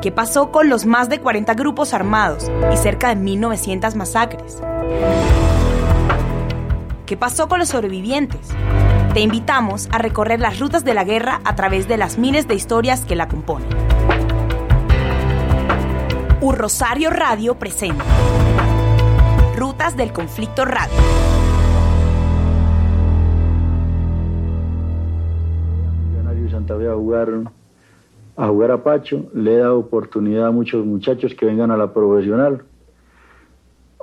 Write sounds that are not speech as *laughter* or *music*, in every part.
¿Qué pasó con los más de 40 grupos armados y cerca de 1.900 masacres? ¿Qué pasó con los sobrevivientes? Te invitamos a recorrer las rutas de la guerra a través de las miles de historias que la componen. Un Rosario Radio presenta Rutas del Conflicto Radio. Fe a jugar a jugar a Pacho, le he dado oportunidad a muchos muchachos que vengan a la profesional,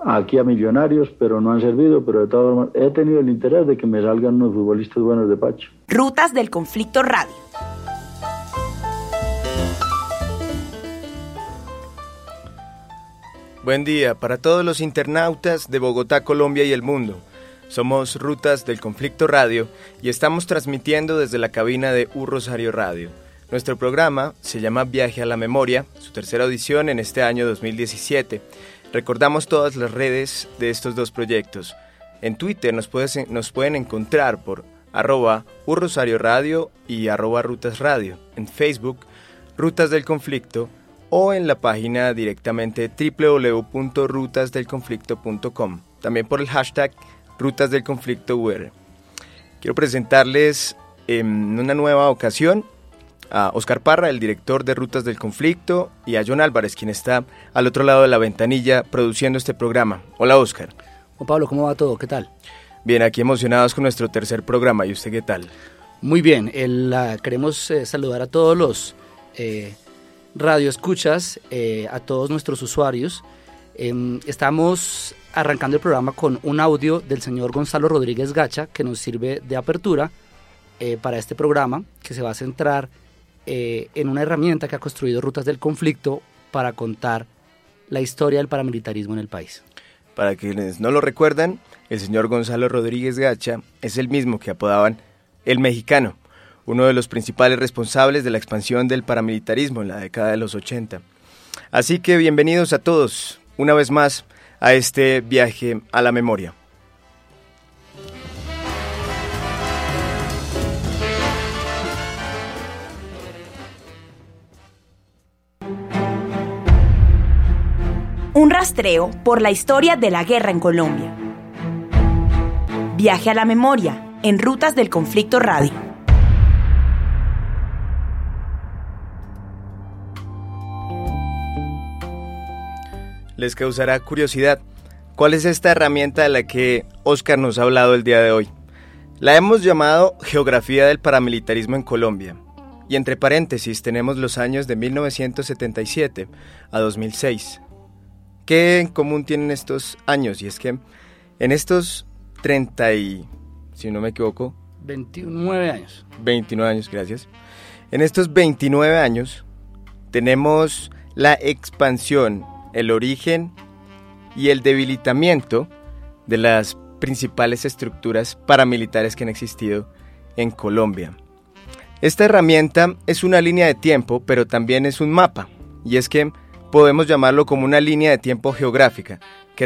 aquí a Millonarios, pero no han servido, pero de todas formas he tenido el interés de que me salgan unos futbolistas buenos de Pacho. Rutas del Conflicto Radio. Buen día para todos los internautas de Bogotá, Colombia y el mundo. Somos Rutas del Conflicto Radio y estamos transmitiendo desde la cabina de U Rosario Radio. Nuestro programa se llama Viaje a la Memoria, su tercera audición en este año 2017. Recordamos todas las redes de estos dos proyectos. En Twitter nos, nos pueden encontrar por arroba Rosario Radio y arroba Rutas Radio. En Facebook, Rutas del Conflicto o en la página directamente www.rutasdelconflicto.com. También por el hashtag Rutas del Conflicto UR. Quiero presentarles en una nueva ocasión a Oscar Parra, el director de Rutas del Conflicto, y a John Álvarez, quien está al otro lado de la ventanilla produciendo este programa. Hola Oscar. Juan Pablo, ¿cómo va todo? ¿Qué tal? Bien, aquí emocionados con nuestro tercer programa. ¿Y usted qué tal? Muy bien, queremos eh, saludar a todos los eh, radioescuchas, eh, a todos nuestros usuarios. Em, estamos arrancando el programa con un audio del señor Gonzalo Rodríguez Gacha que nos sirve de apertura eh, para este programa que se va a centrar eh, en una herramienta que ha construido Rutas del Conflicto para contar la historia del paramilitarismo en el país. Para quienes no lo recuerdan, el señor Gonzalo Rodríguez Gacha es el mismo que apodaban el mexicano, uno de los principales responsables de la expansión del paramilitarismo en la década de los 80. Así que bienvenidos a todos, una vez más, a este viaje a la memoria. Un rastreo por la historia de la guerra en Colombia. Viaje a la memoria en Rutas del Conflicto Radio. Les causará curiosidad. ¿Cuál es esta herramienta de la que Oscar nos ha hablado el día de hoy? La hemos llamado Geografía del Paramilitarismo en Colombia. Y entre paréntesis tenemos los años de 1977 a 2006. ¿Qué en común tienen estos años? Y es que en estos 30 y, si no me equivoco... 29 años. 29 años, gracias. En estos 29 años tenemos la expansión, el origen y el debilitamiento de las principales estructuras paramilitares que han existido en Colombia. Esta herramienta es una línea de tiempo, pero también es un mapa, y es que podemos llamarlo como una línea de tiempo geográfica que,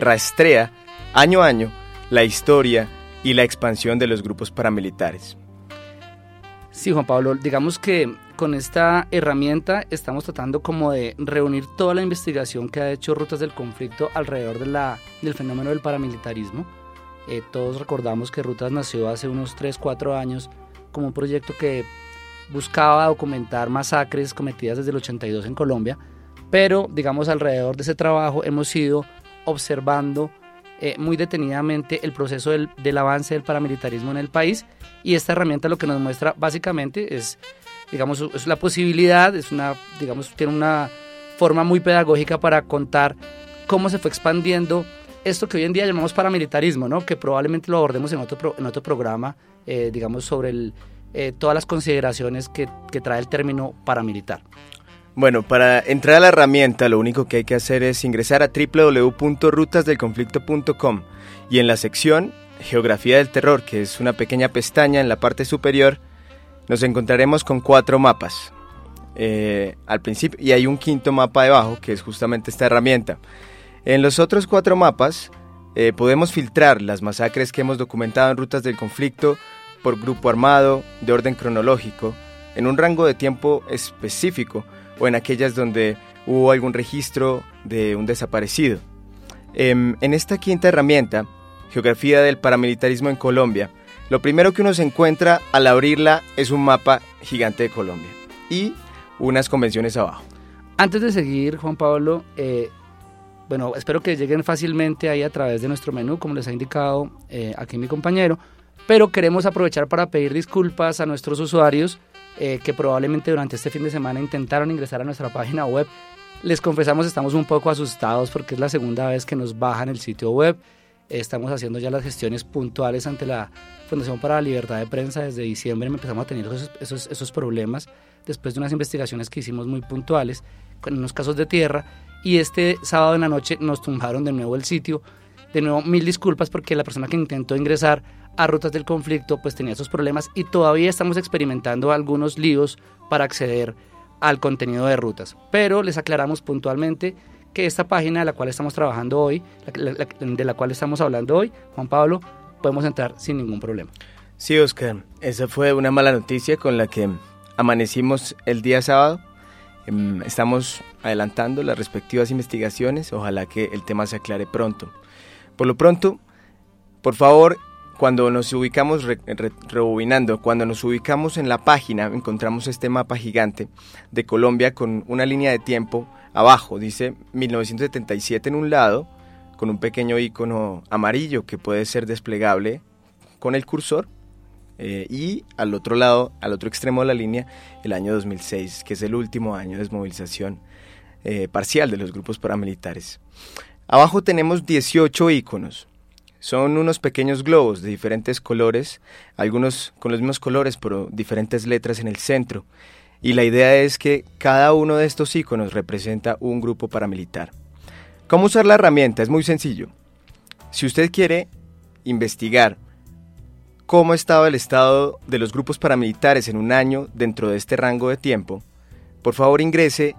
rastrea año a año la historia y la expansión de los grupos paramilitares. Sí, Juan Pablo, digamos que con esta herramienta estamos tratando como de reunir toda la investigación que ha hecho Rutas del Conflicto alrededor de la, del fenómeno del paramilitarismo. Eh, todos recordamos que Rutas nació hace unos 3, 4 años como un proyecto que buscaba documentar masacres cometidas desde el 82 en Colombia, pero digamos alrededor de ese trabajo hemos ido observando eh, muy detenidamente el proceso del, del, avance del paramilitarismo en el país y esta herramienta lo que nos muestra básicamente es, digamos, es la posibilidad, es una, digamos, tiene una forma muy pedagógica para contar cómo se fue expandiendo esto que hoy en día llamamos paramilitarismo, ¿no? que probablemente lo abordemos en otro, en otro programa, eh, digamos, sobre el, eh, todas las consideraciones que, que trae el término paramilitar. Bueno, para entrar a la herramienta lo único que hay que hacer es ingresar a www.rutasdelconflicto.com y en la sección Geografía del Terror, que es una pequeña pestaña en la parte superior, nos encontraremos con cuatro mapas eh, al principio y hay un quinto mapa debajo que es justamente esta herramienta. En los otros cuatro mapas eh, podemos filtrar las masacres que hemos documentado en rutas del conflicto por grupo armado, de orden cronológico, en un rango de tiempo específico o en aquellas donde hubo algún registro de un desaparecido. Em, en esta quinta herramienta, Geografía del Paramilitarismo en Colombia, lo primero que uno se encuentra al abrirla es un mapa gigante de Colombia y unas convenciones abajo. Antes de seguir, Juan Pablo, eh, bueno, espero que lleguen fácilmente ahí a través de nuestro menú, como les ha indicado eh, aquí mi compañero, pero queremos aprovechar para pedir disculpas a nuestros usuarios eh, que probablemente durante este fin de semana intentaron ingresar a nuestra página web. Les confesamos, estamos un poco asustados porque es la segunda vez que nos bajan el sitio web. Estamos haciendo ya las gestiones puntuales ante la Fundación para la Libertad de Prensa. Desde diciembre empezamos a tener esos, esos, esos problemas después de unas investigaciones que hicimos muy puntuales con unos casos de tierra. Y este sábado en la noche nos tumbaron de nuevo el sitio. De nuevo, mil disculpas porque la persona que intentó ingresar a rutas del conflicto, pues tenía esos problemas y todavía estamos experimentando algunos líos para acceder al contenido de rutas. Pero les aclaramos puntualmente que esta página de la cual estamos trabajando hoy, de la cual estamos hablando hoy, Juan Pablo, podemos entrar sin ningún problema. Sí, Oscar, esa fue una mala noticia con la que amanecimos el día sábado. Em, estamos adelantando las respectivas investigaciones, ojalá que el tema se aclare pronto. Por lo pronto, por favor, cuando nos ubicamos, rebobinando, cuando nos ubicamos en la página, encontramos este mapa gigante de Colombia con una línea de tiempo abajo, dice 1977 en un lado, con un pequeño icono amarillo que puede ser desplegable con el cursor, eh, y al otro lado, al otro extremo de la línea, el año 2006, que es el último año de desmovilización eh, parcial de los grupos paramilitares. Abajo tenemos 18 iconos son unos pequeños globos de diferentes colores, algunos con los mismos colores pero diferentes letras en el centro. Y la idea es que cada uno de estos iconos representa un grupo paramilitar. ¿Cómo usar la herramienta? Es muy sencillo. Si usted quiere investigar cómo estaba el estado de los grupos paramilitares en un año dentro de este rango de tiempo, por favor ingrese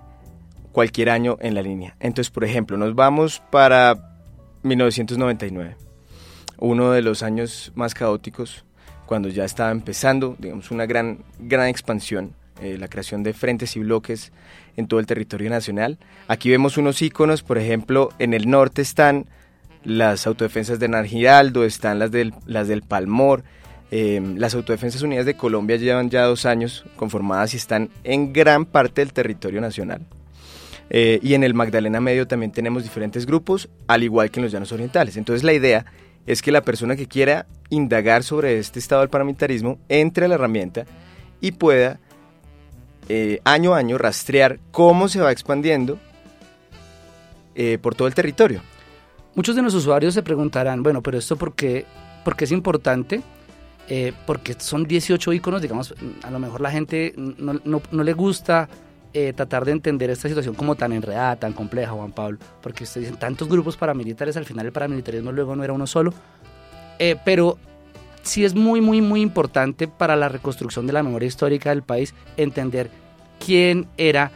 cualquier año en la línea. Entonces, por ejemplo, nos vamos para 1999 uno de los años más caóticos, cuando ya estaba empezando, digamos, una gran, gran expansión, eh, la creación de frentes y bloques en todo el territorio nacional. Aquí vemos unos iconos, por ejemplo, en el norte están las autodefensas de Nargiraldo, están las del, las del Palmor, em, las autodefensas unidas de Colombia llevan ya dos años conformadas y están en gran parte del territorio nacional. Eh, y en el Magdalena Medio también tenemos diferentes grupos, al igual que en los llanos orientales. Entonces la idea es que la persona que quiera indagar sobre este estado del paramilitarismo entre a la herramienta y pueda eh, año a año rastrear cómo se va expandiendo eh, por todo el territorio. Muchos de los usuarios se preguntarán, bueno, pero esto por qué, es importante? Porque son 18 iconos, digamos, a lo mejor la gente no le gusta eh, tratar de entender esta situación como tan enredada, tan compleja, Juan Pablo, porque ustedes dicen tantos grupos paramilitares, al final el paramilitarismo luego no era uno solo, eh, pero sí es muy, muy, muy importante para la reconstrucción de la memoria histórica del país entender quién era,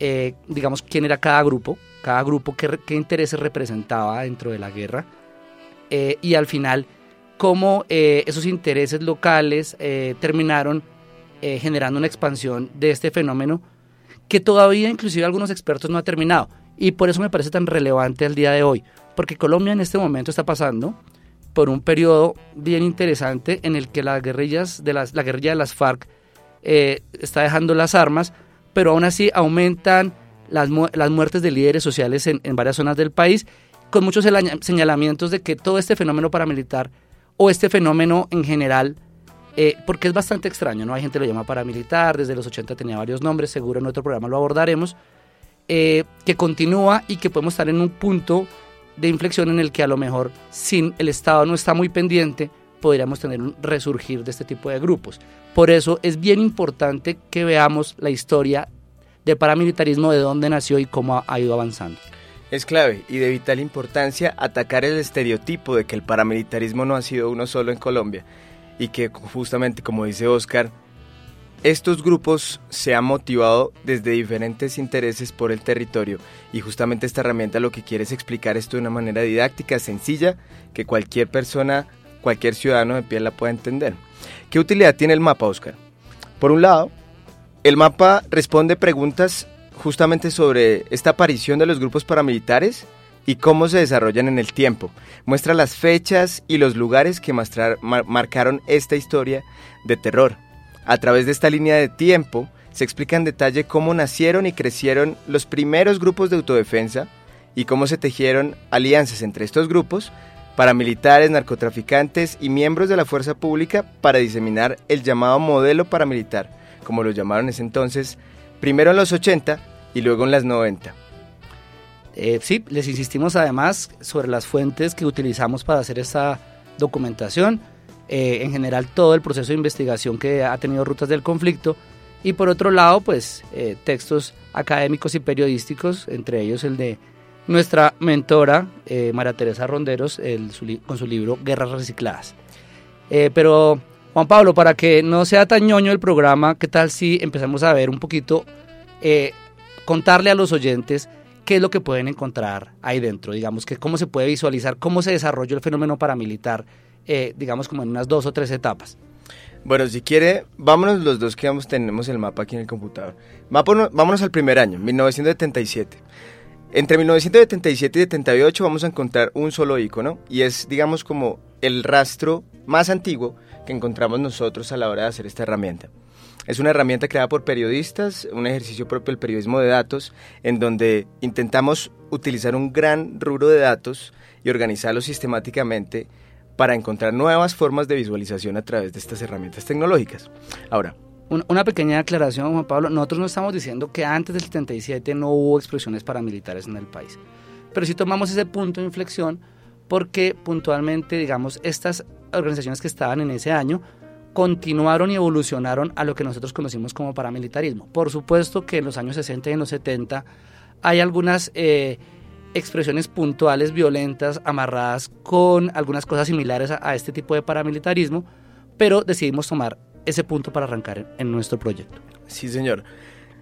eh, digamos, quién era cada grupo, cada grupo, qué, intereses representaba dentro de la guerra, y al final cómo esos intereses locales terminaron eh, generando una expansión de este fenómeno que todavía inclusive algunos expertos no ha terminado. Y por eso me parece tan relevante el día de hoy, porque Colombia en este momento está pasando por un periodo bien interesante en el que las guerrillas de las, la guerrilla de las FARC eh, está dejando las armas, pero aún así aumentan las, las muertes de líderes sociales en, en, varias zonas del país, con muchos señalamientos de que todo este fenómeno paramilitar o este fenómeno en general, eh, porque es bastante extraño, ¿no? Hay gente que lo llama paramilitar, desde los 80 tenía varios nombres, seguro en otro programa lo abordaremos, eh, que continúa y que podemos estar en un punto de inflexión en el que a lo mejor sin el Estado no está muy pendiente, podríamos tener un resurgir de este tipo de grupos. Por eso es bien importante que veamos la historia del paramilitarismo, de dónde nació y cómo ha ido avanzando. Es clave y de vital importancia atacar el estereotipo de que el paramilitarismo no ha sido uno solo en Colombia y que justamente como dice Oscar, estos grupos se han motivado desde diferentes intereses por el territorio y justamente esta herramienta lo que quiere es explicar esto de una manera didáctica, sencilla, que cualquier persona, cualquier ciudadano de pie la pueda entender. ¿Qué utilidad tiene el mapa, Oscar? Por un lado, el mapa responde preguntas justamente sobre esta aparición de los grupos paramilitares y cómo se desarrollan en el tiempo. Muestra las fechas y los lugares que marcaron esta historia de terror. A través de esta línea de tiempo se explica en detalle cómo nacieron y crecieron los primeros grupos de autodefensa y cómo se tejieron alianzas entre estos grupos, paramilitares, narcotraficantes y miembros de la fuerza pública para diseminar el llamado modelo paramilitar, como lo llamaron en ese entonces, primero en los 80 y luego en las 90. Eh, sí, les insistimos además sobre las fuentes que utilizamos para hacer esta documentación eh, en general todo el proceso de investigación que ha tenido Rutas del Conflicto y por otro lado pues eh, textos académicos y periodísticos, entre ellos el de nuestra mentora María Teresa Ronderos con su libro Guerras Recicladas. pero Juan Pablo, para que no sea tan ñoño el programa, ¿qué tal si empezamos a ver un poquito, contarle a los oyentes qué es lo que pueden encontrar ahí dentro, digamos, que cómo se puede visualizar, cómo se desarrolló el fenómeno paramilitar eh, digamos como en unas dos o tres etapas. Bueno, si quiere, vámonos los dos que vamos, tenemos el mapa aquí en el computador. Mapa, vámonos al primer año, 1977. Entre 1977 y 78 vamos a encontrar un solo icono y es, digamos, como el rastro más antiguo que encontramos nosotros a la hora de hacer esta herramienta. Es una herramienta creada por periodistas, un ejercicio propio del periodismo de datos, en donde intentamos utilizar un gran rubro de datos y organizarlos sistemáticamente para encontrar nuevas formas de visualización a través de estas herramientas tecnológicas. Ahora, una pequeña aclaración, Juan Pablo. Nosotros no estamos diciendo que antes del 77 no hubo expresiones paramilitares en el país. Pero sí tomamos ese punto de inflexión porque puntualmente, digamos, estas organizaciones que estaban en ese año continuaron y evolucionaron a lo que nosotros conocimos como paramilitarismo. Por supuesto que en los años 60 y en los 70 hay algunas eh, expresiones puntuales violentas amarradas con algunas cosas similares a, este tipo de paramilitarismo, pero decidimos tomar ese punto para arrancar en, nuestro proyecto. Sí, señor.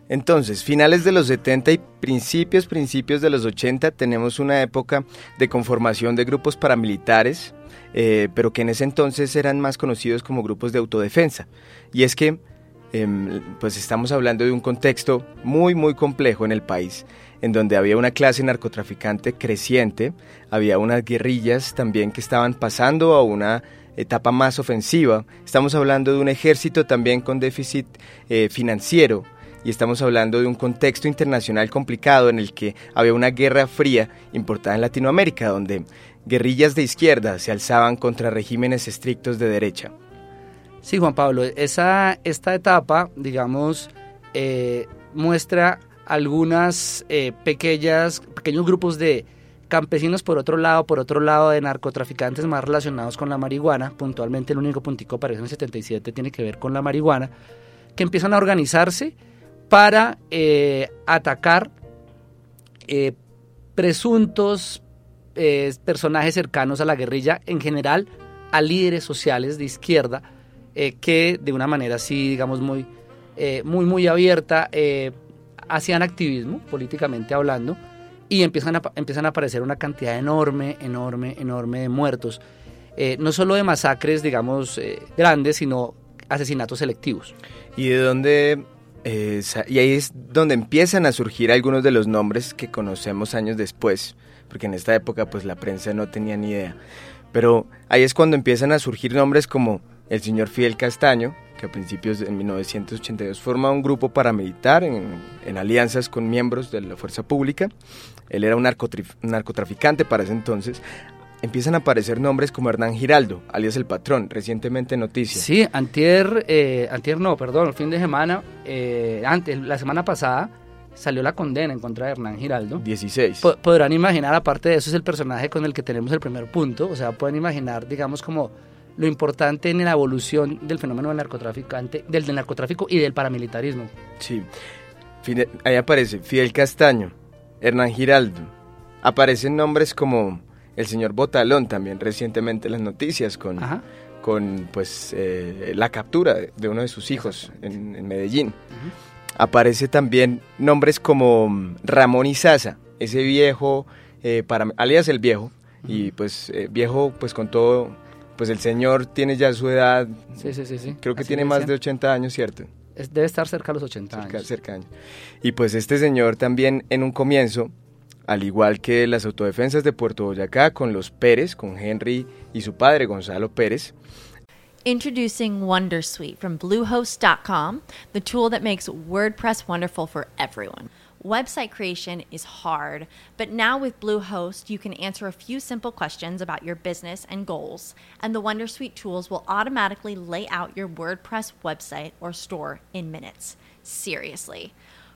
Entonces, finales de los 70 y principios, principios de los 80 tenemos una época de conformación de grupos paramilitares, eh, pero que en ese entonces eran más conocidos como grupos de autodefensa. Y es que, em, pues estamos hablando de un contexto muy, muy complejo en el país en donde había una clase narcotraficante creciente, había unas guerrillas también que estaban pasando a una etapa más ofensiva. Estamos hablando de un ejército también con déficit eh, financiero y estamos hablando de un contexto internacional complicado en el que había una guerra fría importada en Latinoamérica, donde guerrillas de izquierda se alzaban contra regímenes estrictos de derecha. Sí, Juan Pablo, esa, esta etapa, digamos, eh, muestra algunas eh, pequeñas, pequeños grupos de campesinos por otro lado, por otro lado de narcotraficantes más relacionados con la marihuana, puntualmente el único puntico aparece en el 77 tiene que ver con la marihuana, que empiezan a organizarse para eh, atacar eh, presuntos personajes cercanos a la guerrilla, en general a líderes sociales de izquierda, que de una manera así, digamos, muy, muy, muy abierta, hacían activismo, políticamente hablando, y empiezan a, empiezan a aparecer una cantidad enorme, enorme, enorme de muertos. Eh, no solo de masacres, digamos, eh, grandes, sino asesinatos selectivos. ¿Y de dónde y ahí es donde empiezan a surgir algunos de los nombres que conocemos años después, porque en esta época pues la prensa no tenía ni idea. Pero ahí es cuando empiezan a surgir nombres como el señor Fidel Castaño, que a principios de 1982 forma un grupo paramilitar en, en alianzas con miembros de la fuerza pública. Él era un narcotraficante para ese entonces empiezan a aparecer nombres como Hernán Giraldo, alias El Patrón, recientemente noticia. Sí, antier, eh, antier no, perdón, el fin de semana, eh, antes, la semana pasada, salió la condena en contra de Hernán Giraldo. 16. podrán imaginar, aparte de eso, es el personaje con el que tenemos el primer punto, o sea, pueden imaginar, digamos, como lo importante en la evolución del fenómeno del narcotraficante, del, del narcotráfico y del paramilitarismo. Sí, ahí aparece Fidel Castaño, Hernán Giraldo, aparecen nombres como el señor Botalón también recientemente las noticias con, con pues eh, la captura de uno de sus hijos en, Medellín. Aparece también nombres como Ramón Izaza, ese viejo, eh, para, alias el viejo, y pues eh, viejo pues con todo, pues el señor tiene ya su edad, sí, sí, sí, creo que tiene más de 80 años, ¿cierto? debe estar cerca de los 80 años. Cerca años. Y pues este señor también en un comienzo al igual que las autodefensas de Puerto Boyacá con los Pérez, con Henry y su padre Gonzalo Pérez. Introducing Wondersuite from Bluehost.com, the tool that makes WordPress wonderful for everyone. Website creation is hard, but now with Bluehost, you can answer a few simple questions about your business and goals, and the Wondersuite tools will automatically lay out your WordPress website or store in minutes. Seriously.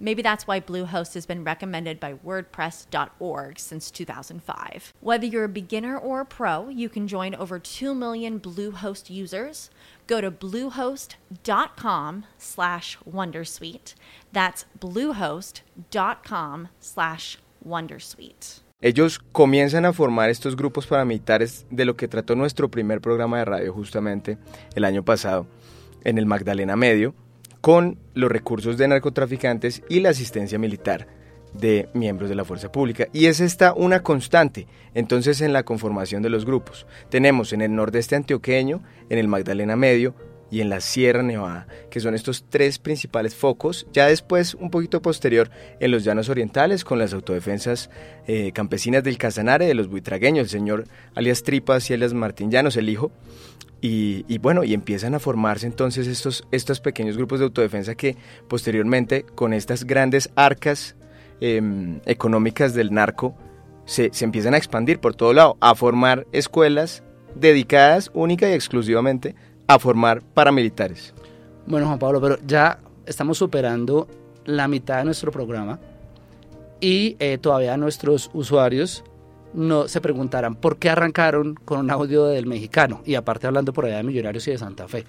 Maybe that's why Bluehost has been recommended by WordPress.org since 2005. Whether you're a beginner or a pro, you can join over 2 million Bluehost users. Go to bluehost.com slash wondersuite. That's bluehost.com slash wondersuite. Ellos comienzan a formar estos grupos paramilitares de lo que trató nuestro primer programa de radio justamente el año pasado. en el Magdalena Medio con los recursos de narcotraficantes y la asistencia militar de miembros de la fuerza pública. Y es esta una constante, entonces, en la conformación de los grupos. Tenemos en el nordeste antioqueño, en el Magdalena Medio y en la Sierra Nevada, que son estos tres principales focos. Ya después, un poquito posterior, en los llanos orientales, con las autodefensas eh, campesinas del Casanare, de los buitragueños, el señor alias Tripas y alias Martín Llanos, el hijo, y, bueno, y empiezan a formarse entonces estos, estos pequeños grupos de autodefensa que posteriormente con estas grandes arcas em, económicas del narco se, se, empiezan a expandir por todo lado, a formar escuelas dedicadas única y exclusivamente a formar paramilitares. Bueno, Juan Pablo, pero ya estamos superando la mitad de nuestro programa y eh, todavía nuestros usuarios no se preguntarán por qué arrancaron con un audio del mexicano y aparte hablando por allá de Millonarios y de Santa Fe.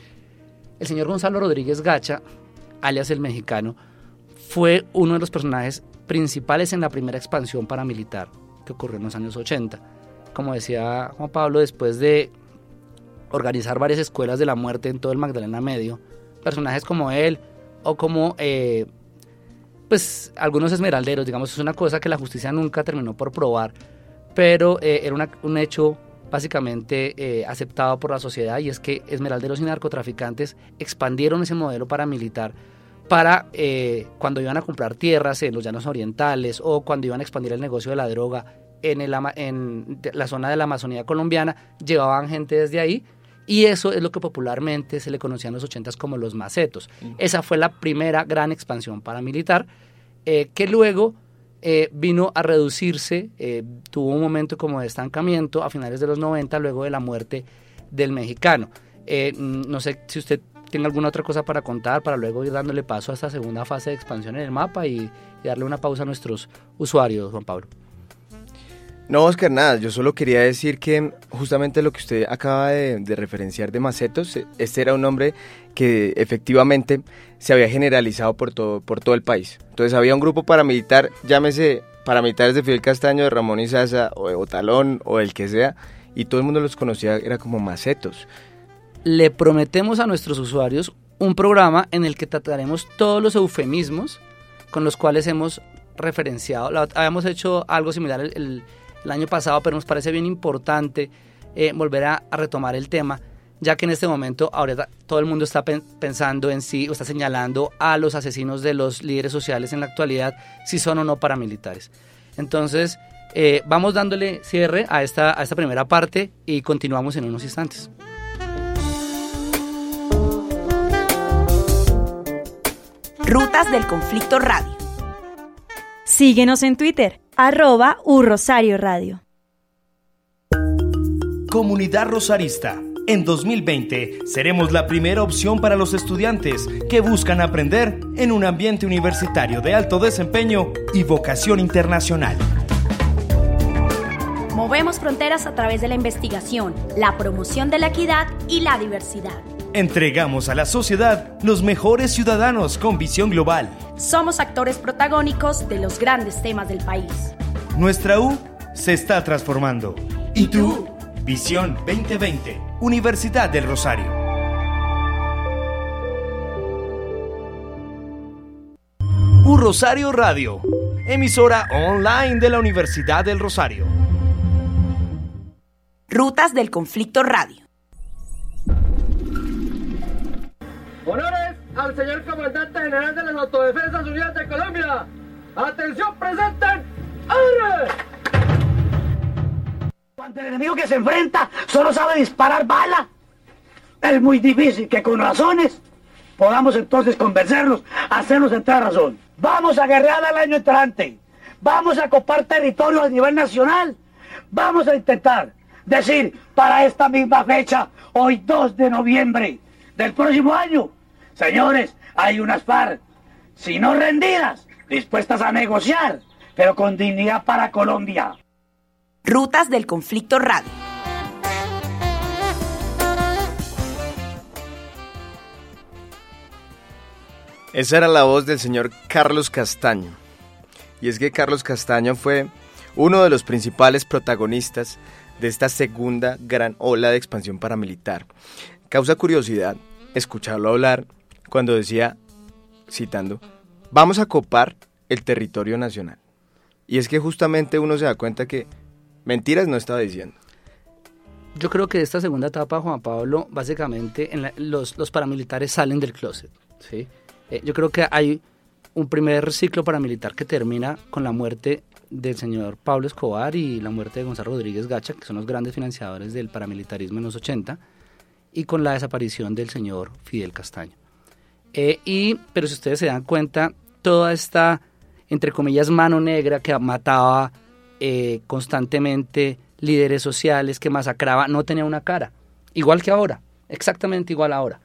El señor Gonzalo Rodríguez Gacha, alias el mexicano, fue uno de los personajes principales en la primera expansión paramilitar que ocurrió en los años 80. Como decía Juan Pablo, después de organizar varias escuelas de la muerte en todo el Magdalena Medio, personajes como él o como eh, pues algunos esmeralderos, digamos, es una cosa que la justicia nunca terminó por probar, pero eh, era un hecho básicamente eh, aceptado por la sociedad y es que esmeralderos y narcotraficantes expandieron ese modelo paramilitar para eh, cuando iban a comprar tierras en los llanos orientales o cuando iban a expandir el negocio de la droga en, el, en la zona de la Amazonía colombiana, llevaban gente desde ahí y eso es lo que popularmente se le conocía en los ochentas como los macetos. Esa fue la primera gran expansión paramilitar que luego eh, vino a reducirse, eh, tuvo un momento como de estancamiento a finales de los 90, luego de la muerte del mexicano. Eh, no sé si usted tiene alguna otra cosa para contar, para luego ir dándole paso a esta segunda fase de expansión en el mapa y, darle una pausa a nuestros usuarios, Juan Pablo. No, Oscar, nada, yo solo quería decir que justamente lo que usted acaba de, referenciar de Macetos, este era un hombre que efectivamente se había generalizado por todo, por todo el país. Entonces había un grupo paramilitar, llámese paramilitares de Fidel Castaño, de Ramón Izaza, o de Botalón, o el que sea, y todo el mundo los conocía, era como Macetos. Le prometemos a nuestros usuarios un programa en el que trataremos todos los eufemismos con los cuales hemos referenciado. Habíamos hecho algo similar el año pasado, pero nos parece bien importante eh, volver a, retomar el tema, ya que en este momento ahora todo el mundo está pensando en sí o está señalando a los asesinos de los líderes sociales en la actualidad, si son o no paramilitares. Entonces, eh, vamos dándole cierre a esta, a esta primera parte y continuamos en unos instantes. Rutas del Conflicto Radio. Síguenos en Twitter arroba U Rosario Radio. Comunidad Rosarista. En 2020 seremos la primera opción para los estudiantes que buscan aprender en un ambiente universitario de alto desempeño y vocación internacional. Movemos fronteras a través de la investigación, la promoción de la equidad y la diversidad. Entregamos a la sociedad los mejores ciudadanos con visión global. Somos actores protagónicos de los grandes temas del país. Nuestra U se está transformando. ¿Y tú? Visión 2020, Universidad del Rosario. U Rosario Radio, emisora online de la Universidad del Rosario. Rutas del Conflicto Radio. Honores al señor comandante general de las Autodefensas Unidas de Colombia. Atención, presenten. ¡Arre! Cuando el enemigo que se enfrenta solo sabe disparar bala, es muy difícil que con razones podamos entonces convencerlos, hacerlos entrar a razón. Vamos a guerrear al año entrante. Vamos a copar territorio a nivel nacional. Vamos a intentar decir para esta misma fecha, hoy 2 de noviembre del próximo año, señores, hay unas FARC, si no rendidas, dispuestas a negociar, pero con dignidad para Colombia. Rutas del Conflicto Radio. Esa era la voz del señor Carlos Castaño. Y es que Carlos Castaño fue uno de los principales protagonistas de esta segunda gran ola de expansión paramilitar. Causa curiosidad escucharlo hablar cuando decía, citando, vamos a copar el territorio nacional. Y es que justamente uno se da cuenta que mentiras no estaba diciendo. Yo creo que esta segunda etapa, Juan Pablo, básicamente en los, los, paramilitares salen del closet. ¿sí? Eh, yo creo que hay un primer ciclo paramilitar que termina con la muerte del señor Pablo Escobar y la muerte de Gonzalo Rodríguez Gacha, que son los grandes financiadores del paramilitarismo en los 80, y con la desaparición del señor Fidel Castaño. Eh, y, pero si ustedes se dan cuenta, toda esta, entre comillas, mano negra que mataba eh, constantemente líderes sociales, que masacraba, no tenía una cara. Igual que ahora, exactamente igual ahora.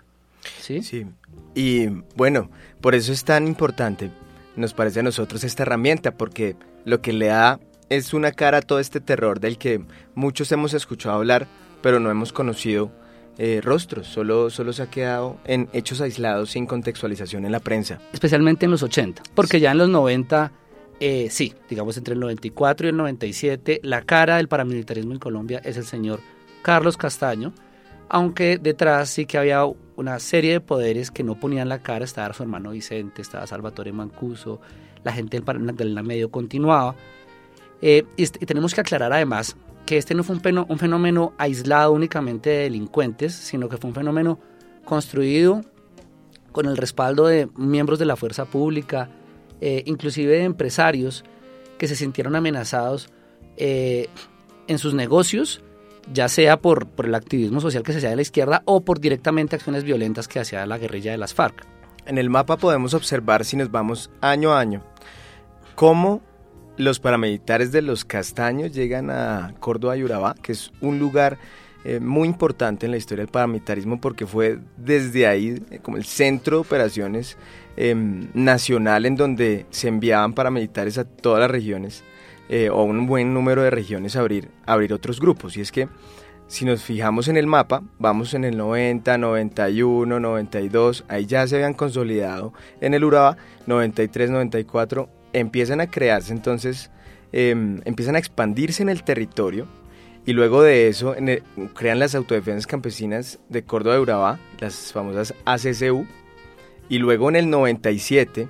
¿Sí? Sí. Y bueno, por eso es tan importante, nos parece a nosotros, esta herramienta, porque lo que le da es una cara a todo este terror del que muchos hemos escuchado hablar, pero no hemos conocido eh, rostros, solo, solo se ha quedado en hechos aislados sin contextualización en la prensa. Especialmente en los 80, porque ya en los 90, eh, sí, digamos entre el 94 y el 97, la cara del paramilitarismo en Colombia es el señor Carlos Castaño, aunque detrás sí que había una serie de poderes que no ponían la cara, estaba su hermano Vicente, estaba Salvatore Mancuso, la gente del, del medio continuaba. Eh, y tenemos que aclarar además que este no fue un, fenómeno aislado únicamente de delincuentes, sino que fue un fenómeno construido con el respaldo de miembros de la fuerza pública, eh, inclusive de empresarios que se sintieron amenazados eh, en sus negocios, ya sea por, por el activismo social que se hacía de la izquierda o por directamente acciones violentas que hacía la guerrilla de las FARC. En el mapa podemos observar, si nos vamos año a año, cómo los paramilitares de los Castaños llegan a Córdoba y Urabá, que es un lugar eh, muy importante en la historia del paramilitarismo porque fue desde ahí eh, como el centro de operaciones em, nacional en donde se enviaban paramilitares a todas las regiones eh, o un buen número de regiones abrir, abrir otros grupos. Y es que si nos fijamos en el mapa, vamos en el 90, 91, 92, ahí ya se habían consolidado en el Urabá, 93, 94, empiezan a crearse entonces, em, empiezan a expandirse en el territorio y luego de eso crean las autodefensas campesinas de Córdoba de Urabá, las famosas ACCU, y luego en el 97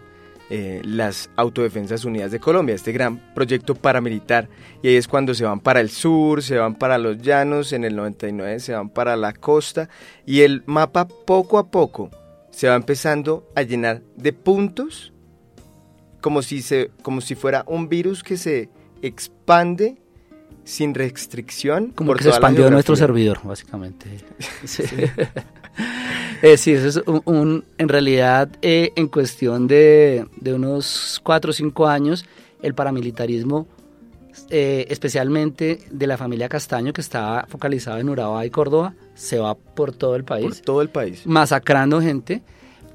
eh, las Autodefensas Unidas de Colombia, este gran proyecto paramilitar. Y ahí es cuando se van para el sur, se van para los llanos, en el 99 se van para la costa y el mapa poco a poco se va empezando a llenar de puntos como si, se, como si fuera un virus que se expande sin restricción. Como que se expandió nuestro servidor, básicamente. *laughs* Sí, *laughs* eh, sí eso es un, en realidad, eh, en cuestión de, de, unos 4 o 5 años, el paramilitarismo, eh, especialmente de la familia Castaño, que estaba focalizada en Urabá y Córdoba, se va por todo el país. Por todo el país. Masacrando gente.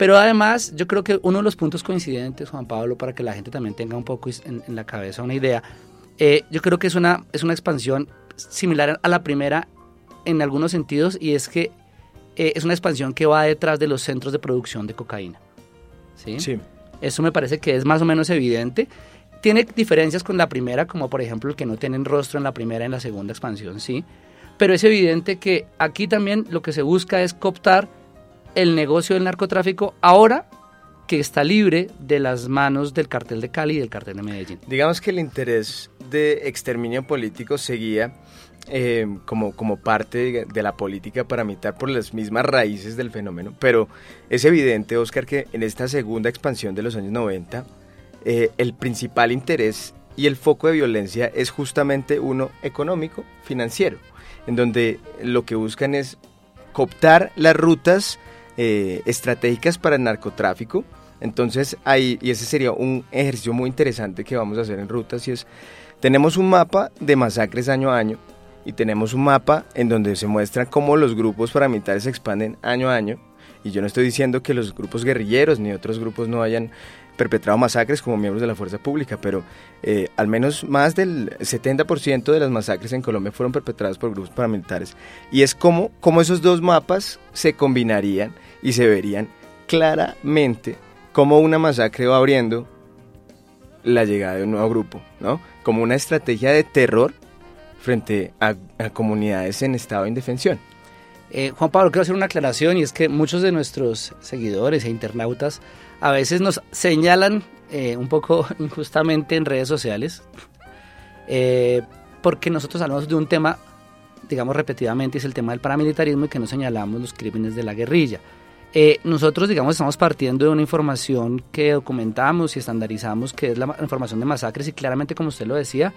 Pero además, yo creo que uno de los puntos coincidentes, Juan Pablo, para que la gente también tenga un poco en, en la cabeza una idea, eh, yo creo que es una, es una expansión similar a la primera en algunos sentidos y es que eh, es una expansión que va detrás de los centros de producción de cocaína. ¿sí? sí. Eso me parece que es más o menos evidente. Tiene diferencias con la primera, como por ejemplo el que no tienen rostro en la primera y en la segunda expansión, sí. Pero es evidente que aquí también lo que se busca es cooptar el negocio del narcotráfico ahora que está libre de las manos del cartel de Cali y del cartel de Medellín. Digamos que el interés de exterminio político seguía eh, como, como parte de, la política para mitar por las mismas raíces del fenómeno, pero es evidente, Oscar, que en esta segunda expansión de los años 90, eh, el principal interés y el foco de violencia es justamente uno económico, financiero, en donde lo que buscan es cooptar las rutas eh, estratégicas para el narcotráfico. Entonces, ahí, y ese sería un ejercicio muy interesante que vamos a hacer en rutas, es, tenemos un mapa de masacres año a año, y tenemos un mapa en donde se muestra cómo los grupos paramilitares se expanden año a año. Y yo no estoy diciendo que los grupos guerrilleros ni otros grupos no hayan perpetrado masacres como miembros de la fuerza pública, pero eh, al menos más del 70% de las masacres en Colombia fueron perpetradas por grupos paramilitares. Y es como, como esos dos mapas se combinarían y se verían claramente cómo una masacre va abriendo la llegada de un nuevo grupo, ¿no? Como una estrategia de terror frente a, comunidades en estado de indefensión. Eh, Juan Pablo, quiero hacer una aclaración y es que muchos de nuestros seguidores e internautas a veces nos señalan eh, un poco *laughs* injustamente en redes sociales eh, porque nosotros hablamos de un tema, digamos repetidamente, es el tema del paramilitarismo y que no señalamos los crímenes de la guerrilla. nosotros, digamos, estamos partiendo de una información que documentamos y estandarizamos, que es la información de masacres y claramente, como usted lo decía,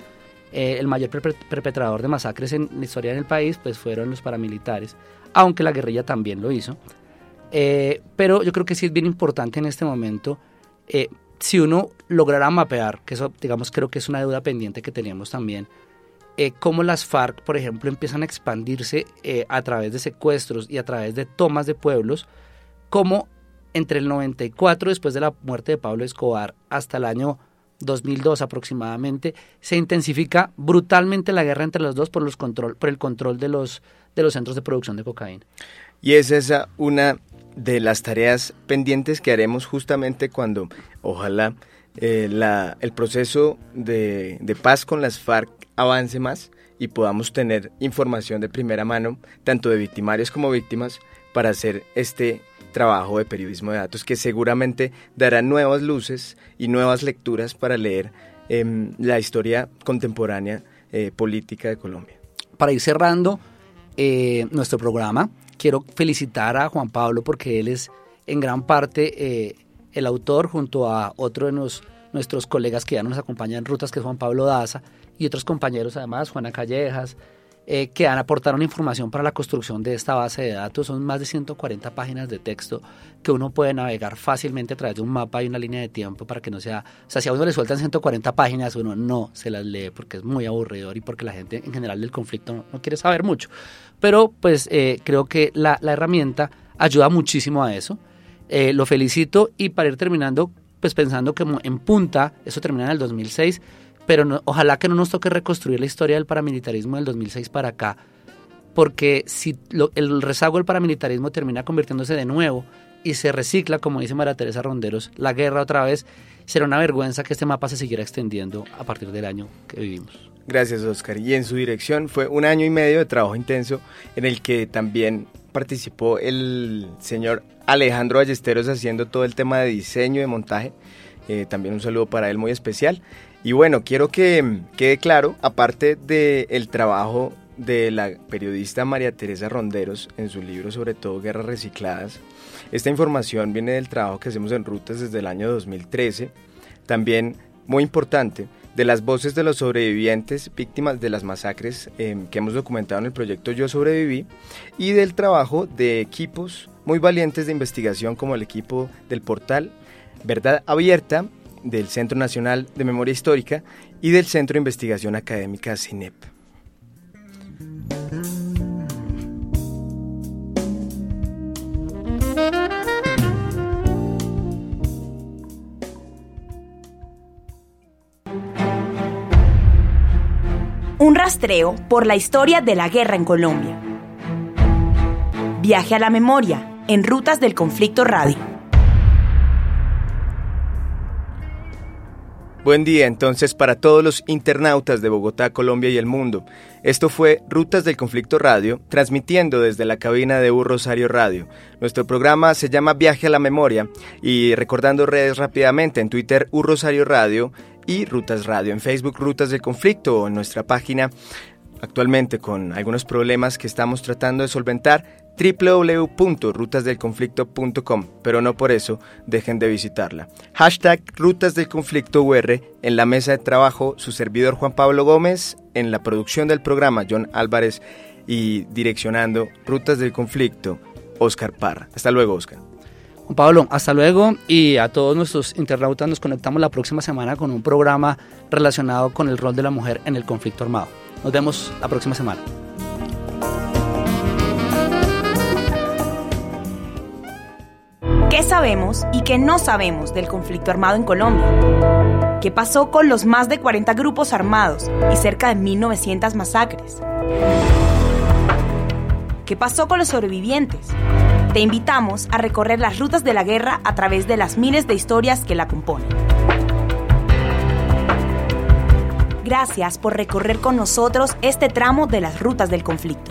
eh, el mayor perpetrador de masacres en la historia del país pues fueron los paramilitares, aunque la guerrilla también lo hizo. Eh, pero yo creo que sí es bien importante en este momento, eh, si uno lograra mapear, que eso digamos creo que es una deuda pendiente que tenemos también, cómo las FARC, por ejemplo, empiezan a expandirse a través de secuestros y a través de tomas de pueblos, como entre el 94, después de la muerte de Pablo Escobar, hasta el año 2002 aproximadamente, se intensifica brutalmente la guerra entre los dos por, los control, por el control de los, de los centros de producción de cocaína. Y es esa una de las tareas pendientes que haremos justamente cuando, ojalá, eh, la, el proceso de, de paz con las FARC avance más y podamos tener información de primera mano, tanto de victimarios como víctimas, para hacer este trabajo de periodismo de datos que seguramente dará nuevas luces y nuevas lecturas para leer em, la historia contemporánea eh, política de Colombia. Para ir cerrando eh, nuestro programa, quiero felicitar a Juan Pablo porque él es en gran parte eh, el autor junto a otro de nuestros colegas que ya nos acompañan en rutas, que es Juan Pablo Daza, y otros compañeros además, Juana Callejas, eh, que han aportado información para la construcción de esta base de datos. Son más de 140 páginas de texto que uno puede navegar fácilmente a través de un mapa y una línea de tiempo para que no sea... O sea, si a uno le sueltan 140 páginas, uno no se las lee porque es muy aburridor y porque la gente en general del conflicto no, quiere saber mucho. Pero pues eh, creo que la, herramienta ayuda muchísimo a eso. Eh, lo felicito y para ir terminando, pues pensando que en punta, eso termina en el 2006, pero ojalá que no nos toque reconstruir la historia del paramilitarismo del 2006 para acá, porque si el rezago del paramilitarismo termina convirtiéndose de nuevo y se recicla, como dice María Teresa Ronderos, la guerra otra vez, será una vergüenza que este mapa se siguiera extendiendo a partir del año que vivimos. Gracias, Oscar. Y en su dirección fue un año y medio de trabajo intenso en el que también participó el señor Alejandro Ballesteros haciendo todo el tema de diseño y de montaje. Eh, también un saludo para él muy especial. Y bueno, quiero que quede claro, aparte del trabajo de la periodista María Teresa Ronderos en su libro sobre todo Guerras Recicladas, esta información viene del trabajo que hacemos en Rutas desde el año 2013. También, muy importante, de las voces de los sobrevivientes víctimas de las masacres em, que hemos documentado en el proyecto Yo Sobreviví y del trabajo de equipos muy valientes de investigación como el equipo del portal Verdad Abierta, del Centro Nacional de Memoria Histórica y del Centro de Investigación Académica CINEP. Un rastreo por la historia de la guerra en Colombia. Viaje a la memoria en Rutas del Conflicto Radio. Buen día entonces para todos los internautas de Bogotá, Colombia y el mundo. Esto fue Rutas del Conflicto Radio, transmitiendo desde la cabina de U Rosario Radio. Nuestro programa se llama Viaje a la Memoria y recordando redes rápidamente en Twitter U Rosario Radio, y Rutas Radio. En Facebook Rutas del Conflicto o en nuestra página actualmente con algunos problemas que estamos tratando de solventar www.rutasdelconflicto.com, pero no por eso dejen de visitarla. Hashtag Rutas del Conflicto UR en la mesa de trabajo, su servidor Juan Pablo Gómez, en la producción del programa John Álvarez y direccionando Rutas del Conflicto, Oscar Parra. Hasta luego, Oscar. Juan Pablo, hasta luego y a todos nuestros internautas nos conectamos la próxima semana con un programa relacionado con el rol de la mujer en el conflicto armado. Nos vemos la próxima semana. ¿Qué sabemos y qué no sabemos del conflicto armado en Colombia? ¿Qué pasó con los más de 40 grupos armados y cerca de 1.900 masacres? ¿Qué pasó con los sobrevivientes? Te invitamos a recorrer las rutas de la guerra a través de las miles de historias que la componen. Gracias por recorrer con nosotros este tramo de las rutas del conflicto.